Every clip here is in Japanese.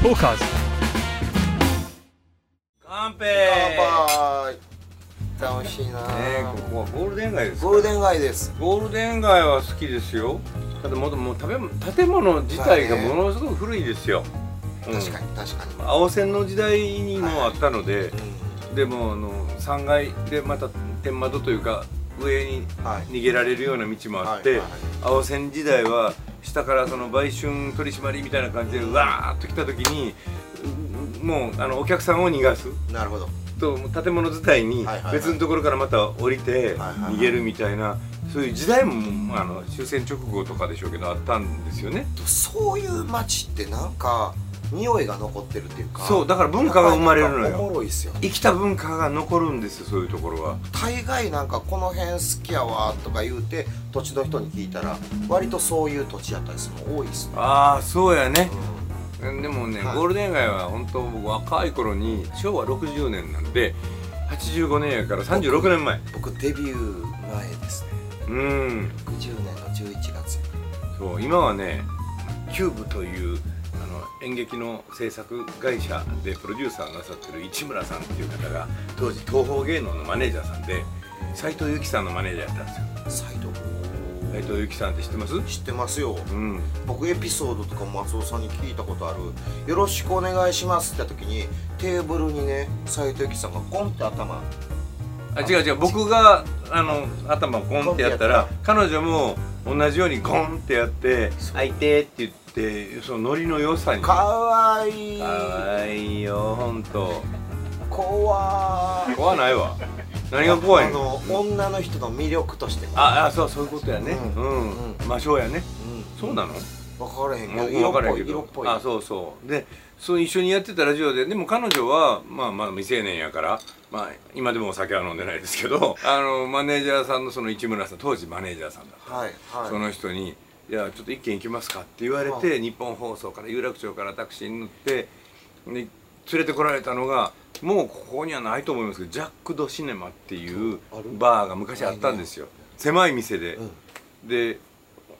トーカーズ。乾杯。乾杯楽しいな、ねここはゴールデン街ですゴールデン街です。ゴールデン街は好きですよ。ただもうもう食べ物建物自体がものすごく古いですよ、うん。確かに。確かに、青線の時代にもあったので、うでもあの3階でまた天窓というか上に逃げられるような道もあって、はいはい。青線時代は下からその売春取締りみたいな感じでうわーっと来た時にうもうあのお客さんを逃がす。なるほど。と建物伝いに別のところからまた降りて逃げるみたいなそういう時代もあの終戦直後とかでしょうけどあったんですよね。そういう街ってなんか匂いが残ってるっていうかそうだから文化が生まれるのなんかおよもろいっすよ生きた文化が残るんですよそういうところは。大概なんかこの辺好きやわとか言うて土地の人に聞いたら割とそういう土地やったりするの多いっすね。ああそうやね。うでもね、はい。ゴールデン街は本当僕若い頃に昭和60年なんで85年やから36年前。ん僕デビュー前ですね。うん。60年の11月。そう今はねキューブという演劇の制作会社でプロデューサーなさってる市村さんっていう方が当時東宝芸能のマネージャーさんで斎藤由貴さんのマネージャーやったんですよ。サイド斎藤由貴さんって知ってます？知ってますよ。うん。僕エピソードとか松尾さんに聞いたことある「よろしくお願いします」って時にテーブルにね斎藤由貴さんがコンって頭。あ違う違う。僕があの頭をコンってやったら彼女も同じようにゴンってやって「開いて」って言ってそのノリの良さに。かわいい。かわいいよほんと怖い。怖ないわ。何が怖いあのの女の人の魅力として。ああそうそういうことやね。ううん。ん、魔性やね。うん。そうなの？分からへんけど色っぽい色っぽい。あそうそう。でそう一緒にやってたラジオででも彼女はまあまだ未成年やからまあ今でもお酒は飲んでないですけどあのマネージャーさんのその市村さん当時マネージャーさんだった。はいはい。その人に「いやちょっと一軒行きますか」って言われて、日本放送から有楽町からタクシーに乗ってで連れてこられたのがもうここにはないと思いますけどジャック・ド・シネマっていうバーが昔あったんですよ。狭い店で、うん。で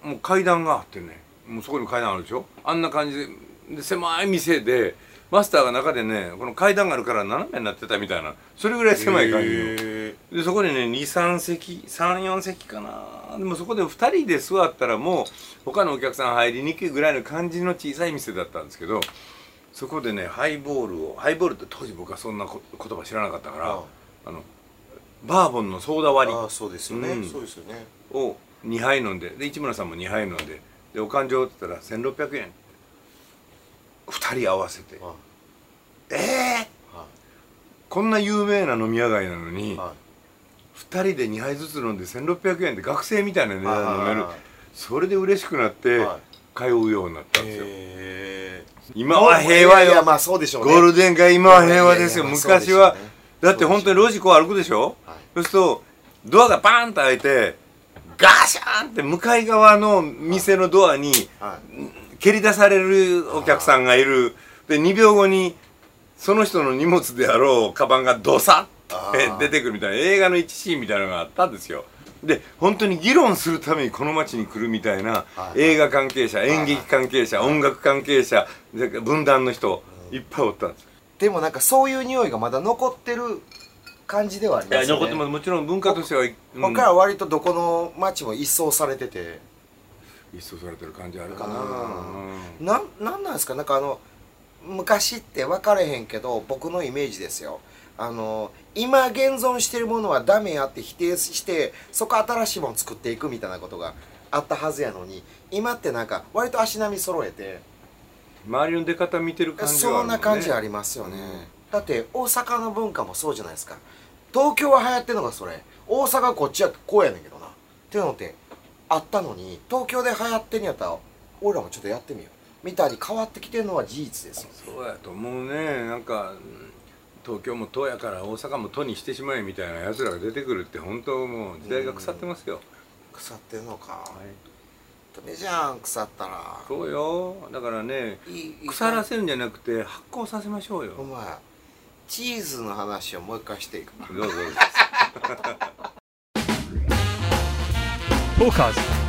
もう階段があってねもうそこにも階段あるでしょ？あんな感じでで狭い店でマスターが中でねこの階段があるから斜めになってたみたいなそれぐらい狭い感じの。へでそこにね23席34席かな。でもそこで2人で座ったらもう他のお客さん入りにくいぐらいの感じの小さい店だったんですけどそこでねハイボールをハイボールって当時僕はそんなこ言葉知らなかったからああ。のバーボンのソーダ割ああそうですよね、うん。そうですよね。りを2杯飲んでで市村さんも2杯飲んででお勘定って言ったら1600円。2人合わせて。あええはこんな有名な飲み屋街なのに、い。は2人で2杯ずつ飲んで1600円で学生みたいな値段で飲めるはい。それで嬉しくなってはい。通うようになったんですよ。へ今は平和よ。まあそうでしょうね。ゴールデン街今は平和ですよ。昔は。ねだって本当に路地こう歩くでしょ？はい。そうするとドアがバーンと開いてガシャーンって向かい側の店のドアにはい。蹴り出されるお客さんがいる。で2秒後にその人の荷物であろうカバンがドサッて出てくるみたいな映画の一シーンみたいなのがあったんですよ。で本当に議論するためにこの街に来るみたいなはい。映画関係者演劇関係者音楽関係者で文壇の人いっぱいおったんです。でもなんかそういう匂いがまだ残ってる感じではありいますよね。や残ってます。もちろん文化としては、うん。他は割とどこの町も一掃されてて。一掃されてる感じあるかな。うん。なんなんなんですか？なんかあの昔って分かれへんけど僕のイメージですよ。あの今現存してるものはダメやって否定してそこ新しいもの作っていくみたいなことがあったはずやのに今ってなんか割と足並み揃えて。周りの出方見てる感じはあるそんな感じありますよね、うんだって大阪の文化もそうじゃないですか。東京は流行ってるのがそれ。大阪こっちはこうやねんけどな。っていうのってあったのに東京で流行ってんやったら俺らもちょっとやってみよう。みたいに変わってきてるのは事実ですよ。そうやと思うね。なんかうん東京も都やから大阪も都にしてしまえみたいなやつらが出てくるって本当もう時代が腐ってますよ、腐ってんのか、はい、ダメじゃん腐ったら。そうよ。だからね腐らせるんじゃなくて発酵させましょうよ。お前チーズの話をもう一回していく。どうぞどうぞ。トーカーズ